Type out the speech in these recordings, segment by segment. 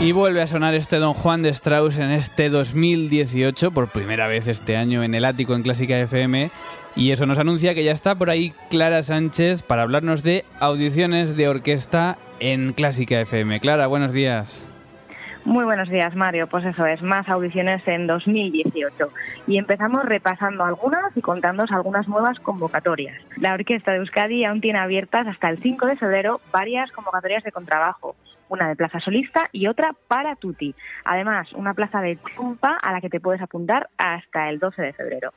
Y vuelve a sonar este Don Juan de Strauss en este 2018, por primera vez este año en el ático en Clásica FM. Y eso nos anuncia que ya está por ahí Clara Sánchez para hablarnos de audiciones de orquesta en Clásica FM. Clara, buenos días. Muy buenos días, Mario. Pues eso es, más audiciones en 2018. Y empezamos repasando algunas y contándonos algunas nuevas convocatorias. La Orquesta de Euskadi aún tiene abiertas hasta el 5 de febrero varias convocatorias de contrabajo una de plaza solista y otra para tutti. Además, una plaza de trompa a la que te puedes apuntar hasta el 12 de febrero.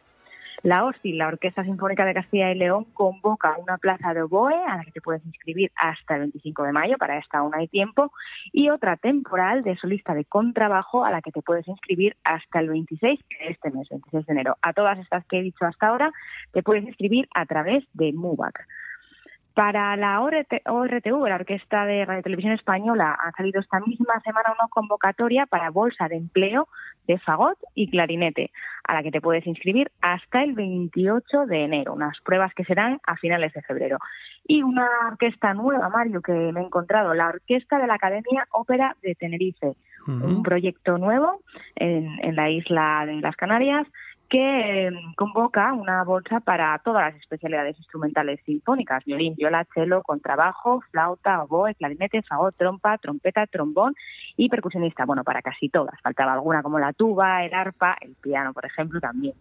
La OSTI, la Orquesta Sinfónica de Castilla y León, convoca una plaza de oboe a la que te puedes inscribir hasta el 25 de mayo, para esta aún hay tiempo, y otra temporal de solista de contrabajo a la que te puedes inscribir hasta el 26 de este mes, 26 de enero. A todas estas que he dicho hasta ahora, te puedes inscribir a través de MUBAC. Para la ORTV, la Orquesta de Radio Televisión Española, ha salido esta misma semana una convocatoria para bolsa de empleo de fagot y clarinete, a la que te puedes inscribir hasta el 28 de enero, unas pruebas que serán a finales de febrero. Y una orquesta nueva, Mario, que me he encontrado, la Orquesta de la Academia Ópera de Tenerife, un proyecto nuevo en, en la isla de las Canarias que em, convoca una bolsa para todas las especialidades instrumentales sinfónicas, violín, viola, cello, contrabajo, flauta, oboe, clarinete, fagot, trompa, trompeta, trombón y percusionista. Bueno, para casi todas. Faltaba alguna como la tuba, el arpa, el piano, por ejemplo, también.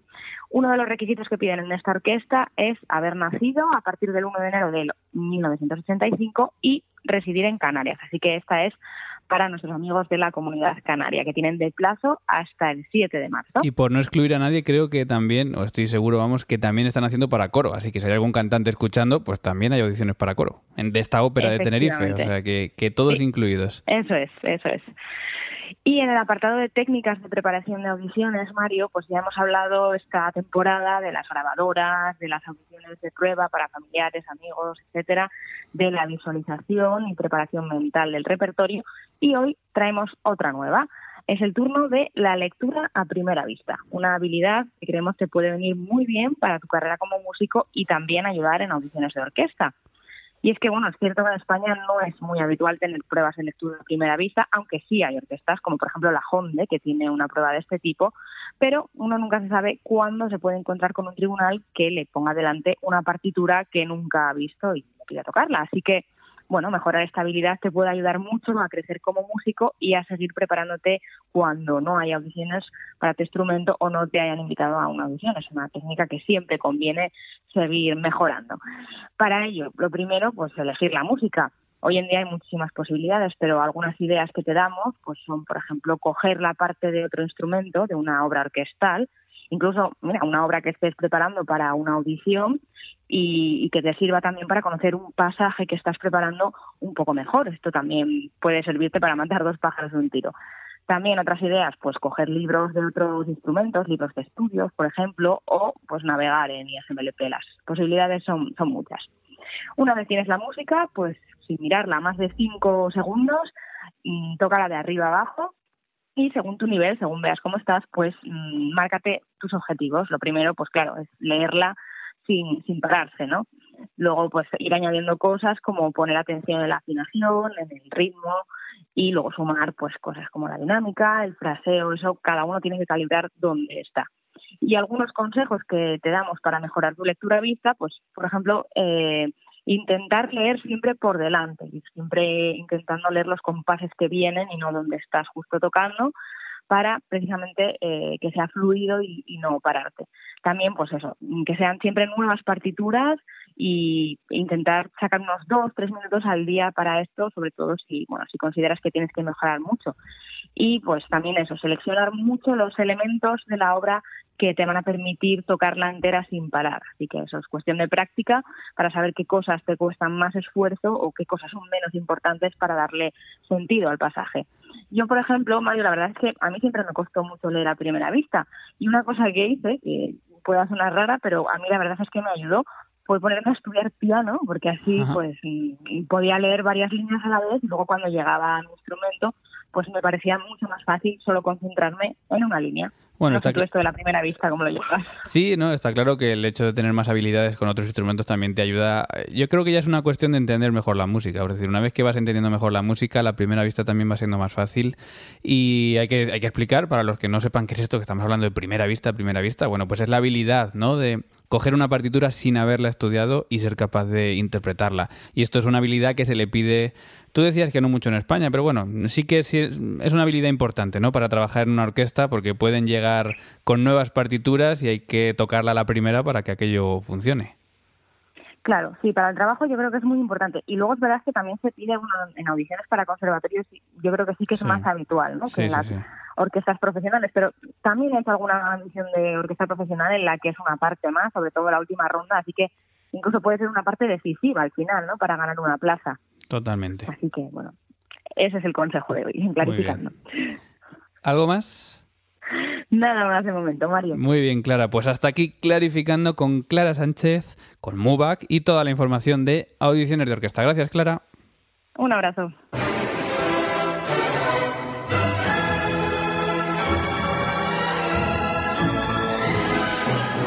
Uno de los requisitos que piden en esta orquesta es haber nacido a partir del 1 de enero de 1985 y residir en Canarias. Así que esta es para nuestros amigos de la comunidad canaria, que tienen de plazo hasta el 7 de marzo. Y por no excluir a nadie, creo que también, o estoy seguro, vamos, que también están haciendo para coro. Así que si hay algún cantante escuchando, pues también hay audiciones para coro, en, de esta ópera de Tenerife. O sea, que, que todos incluidos. Eso es, eso es. Y en el apartado de técnicas de preparación de audiciones, Mario, pues ya hemos hablado esta temporada de las grabadoras, de las audiciones de prueba para familiares, amigos, etcétera, de la visualización y preparación mental del repertorio. Y hoy traemos otra nueva. Es el turno de la lectura a primera vista, una habilidad que creemos que puede venir muy bien para tu carrera como músico y también ayudar en audiciones de orquesta. Y es que, bueno, es cierto que en España no es muy habitual tener pruebas en lectura a primera vista, aunque sí hay orquestas, como por ejemplo la Honde, que tiene una prueba de este tipo, pero uno nunca se sabe cuándo se puede encontrar con un tribunal que le ponga delante una partitura que nunca ha visto y le pida tocarla. Así que bueno, mejorar esta habilidad te puede ayudar mucho a crecer como músico y a seguir preparándote cuando no hay audiciones para tu instrumento o no te hayan invitado a una audición. Es una técnica que siempre conviene seguir mejorando. Para ello, lo primero, pues elegir la música. Hoy en día hay muchísimas posibilidades, pero algunas ideas que te damos pues son, por ejemplo, coger la parte de otro instrumento, de una obra orquestal, incluso mira, una obra que estés preparando para una audición y, que te sirva también para conocer un pasaje que estás preparando un poco mejor. Esto también puede servirte para matar dos pájaros de un tiro. También otras ideas, pues coger libros de otros instrumentos, libros de estudios, por ejemplo, o pues navegar en ISMLP. Las posibilidades son, son muchas. Una vez tienes la música, pues sin mirarla más de cinco segundos, mm, tócala de arriba abajo y según tu nivel, según veas cómo estás, pues mm, márcate tus objetivos. Lo primero, pues claro, es leerla sin, pararse, ¿no? Luego, pues ir añadiendo cosas como poner atención en la afinación, en el ritmo y luego sumar pues cosas como la dinámica, el fraseo, eso cada uno tiene que calibrar dónde está. Y algunos consejos que te damos para mejorar tu lectura vista, pues por ejemplo, eh, intentar leer siempre por delante, siempre intentando leer los compases que vienen y no donde estás justo tocando, para precisamente eh, que sea fluido y, no pararte. También, pues eso, que sean siempre nuevas partituras y intentar sacar unos dos, tres minutos al día para esto, sobre todo si, bueno, si consideras que tienes que mejorar mucho. Y pues también eso, seleccionar mucho los elementos de la obra que te van a permitir tocarla entera sin parar. Así que eso es cuestión de práctica para saber qué cosas te cuestan más esfuerzo o qué cosas son menos importantes para darle sentido al pasaje. Yo, por ejemplo, Mario, la verdad es que a mí siempre me costó mucho leer a primera vista. Y una cosa que hice, que pueda sonar rara, pero a mí la verdad es que me ayudó, fue ponerme a estudiar piano, porque así pues mm, podía leer varias líneas a la vez y luego cuando llegaba al instrumento pues me parecía mucho más fácil solo concentrarme en una línea. Bueno, está esto de la primera vista, como lo llevas. Sí, no, está claro que el hecho de tener más habilidades con otros instrumentos también te ayuda. Yo creo que ya es una cuestión de entender mejor la música. Es decir, una vez que vas entendiendo mejor la música, la primera vista también va siendo más fácil. Y hay que, hay que explicar, para los que no sepan qué es esto que estamos hablando de primera vista, primera vista, bueno, pues es la habilidad, ¿no? De coger una partitura sin haberla estudiado y ser capaz de interpretarla. Y esto es una habilidad que se le pide Tú decías que no mucho en España, pero bueno, sí que es, es una habilidad importante, ¿no? Para trabajar en una orquesta, porque pueden llegar con nuevas partituras y hay que tocarla a la primera para que aquello funcione. Claro, sí, para el trabajo yo creo que es muy importante. Y luego es verdad que también se pide en audiciones para conservatorios, yo creo que sí que es más habitual, ¿no? que en las orquestas profesionales. Pero también hay alguna audición de orquesta profesional en la que es una parte más, sobre todo la última ronda, así que incluso puede ser una parte decisiva al final, ¿no? Para ganar una plaza. Totalmente. Así que, bueno, ese es el consejo de hoy, clarificando. ¿Algo más? Nada más de momento, Mario. Muy bien, Clara. Pues hasta aquí clarificando con Clara Sánchez, con MUBAC y toda la información de audiciones de orquesta. Gracias, Clara. Un abrazo.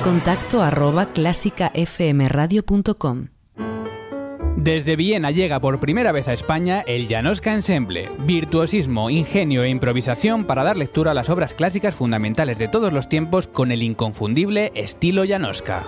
Contacto arroba clásicafmradio.com desde Viena llega por primera vez a España el Janoska Ensemble, virtuosismo, ingenio e improvisación para dar lectura a las obras clásicas fundamentales de todos los tiempos con el inconfundible estilo Janoska.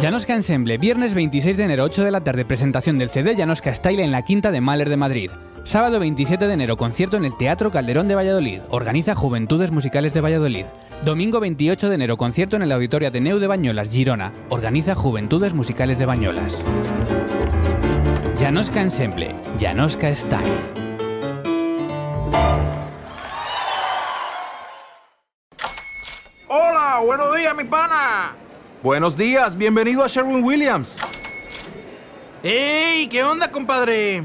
Janoska Ensemble, viernes 26 de enero, 8 de la tarde, presentación del CD Janoska Style en la Quinta de Mahler de Madrid. Sábado 27 de enero, concierto en el Teatro Calderón de Valladolid. Organiza Juventudes Musicales de Valladolid. Domingo 28 de enero, concierto en el Auditorio Ateneu de Bañolas, Girona. Organiza Juventudes Musicales de Bañolas. Janoska Ensemble, Janoska Style. Hola, buenos días, mi pana. Buenos días, bienvenido a Sherwin Williams. ¡Ey! ¿Qué onda, compadre?